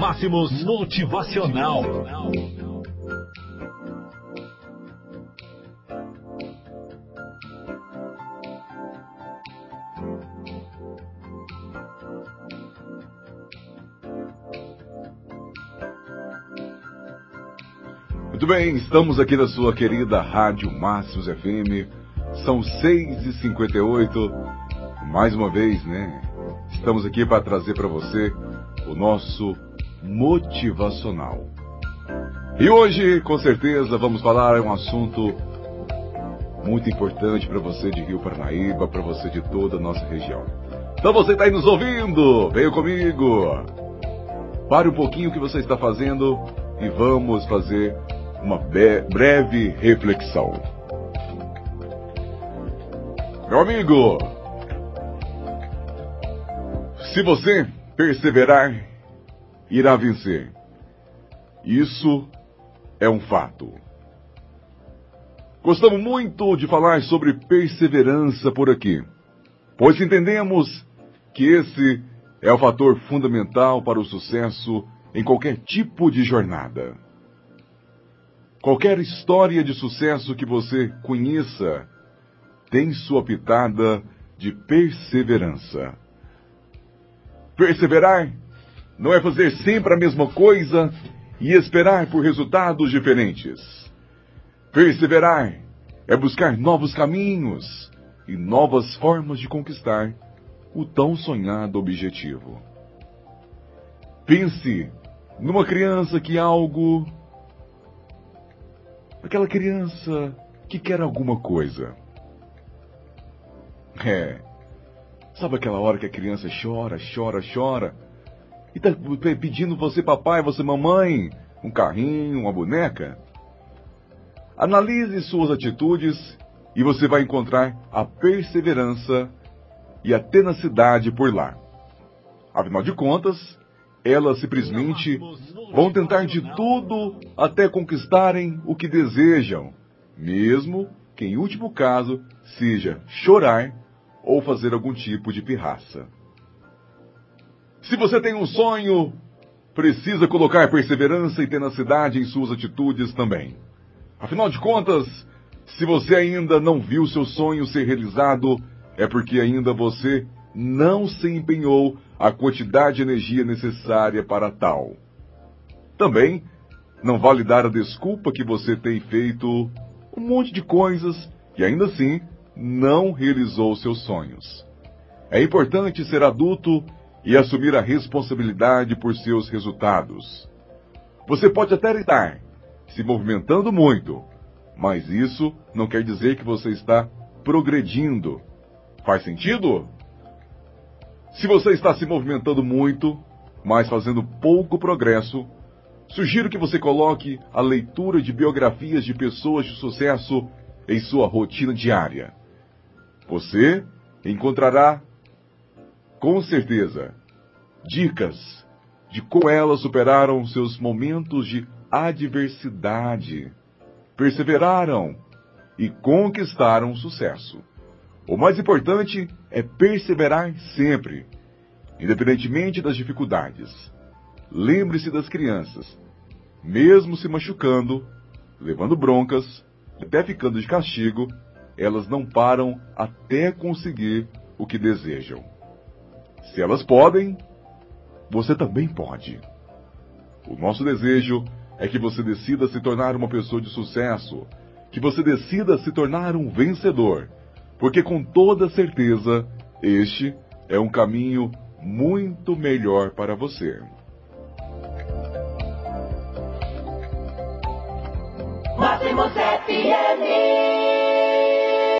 Máximos Motivacional. Muito bem, estamos aqui na sua querida Rádio Máximos FM. São 6h58. Mais uma vez, né? Estamos aqui para trazer para você o nosso motivacional. E hoje, com certeza, vamos falar um assunto muito importante para você de Rio Paranaíba, para você de toda a nossa região. Então você está aí nos ouvindo, venha comigo. Pare um pouquinho o que você está fazendo e vamos fazer uma breve reflexão. Meu amigo, se você perseverar, irá vencer. Isso é um fato. Gostamos muito de falar sobre perseverança por aqui, pois entendemos que esse é o fator fundamental para o sucesso em qualquer tipo de jornada. Qualquer história de sucesso que você conheça tem sua pitada de perseverança. Perseverar não é fazer sempre a mesma coisa e esperar por resultados diferentes. Perseverar é buscar novos caminhos e novas formas de conquistar o tão sonhado objetivo. Pense numa criança que algo. aquela criança que quer alguma coisa. É. Sabe aquela hora que a criança chora, chora, chora? E tá pedindo você papai, você mamãe, um carrinho, uma boneca? Analise suas atitudes e você vai encontrar a perseverança e a tenacidade por lá. Afinal de contas, elas simplesmente vão tentar de tudo até conquistarem o que desejam, mesmo que em último caso seja chorar ou fazer algum tipo de pirraça. Se você tem um sonho, precisa colocar perseverança e tenacidade em suas atitudes também. Afinal de contas, se você ainda não viu seu sonho ser realizado, é porque ainda você não se empenhou a quantidade de energia necessária para tal. Também não vale dar a desculpa que você tem feito um monte de coisas e ainda assim não realizou seus sonhos. É importante ser adulto e assumir a responsabilidade por seus resultados. Você pode até estar se movimentando muito, mas isso não quer dizer que você está progredindo. Faz sentido? Se você está se movimentando muito, mas fazendo pouco progresso, sugiro que você coloque a leitura de biografias de pessoas de sucesso em sua rotina diária. Você encontrará, com certeza, dicas de como elas superaram seus momentos de adversidade, perseveraram e conquistaram sucesso. O mais importante é perseverar sempre, independentemente das dificuldades. Lembre-se das crianças, mesmo se machucando, levando broncas, até ficando de castigo, elas não param até conseguir o que desejam. Se elas podem, você também pode. O nosso desejo é que você decida se tornar uma pessoa de sucesso, que você decida se tornar um vencedor, porque com toda certeza este é um caminho muito melhor para você. Máximos FM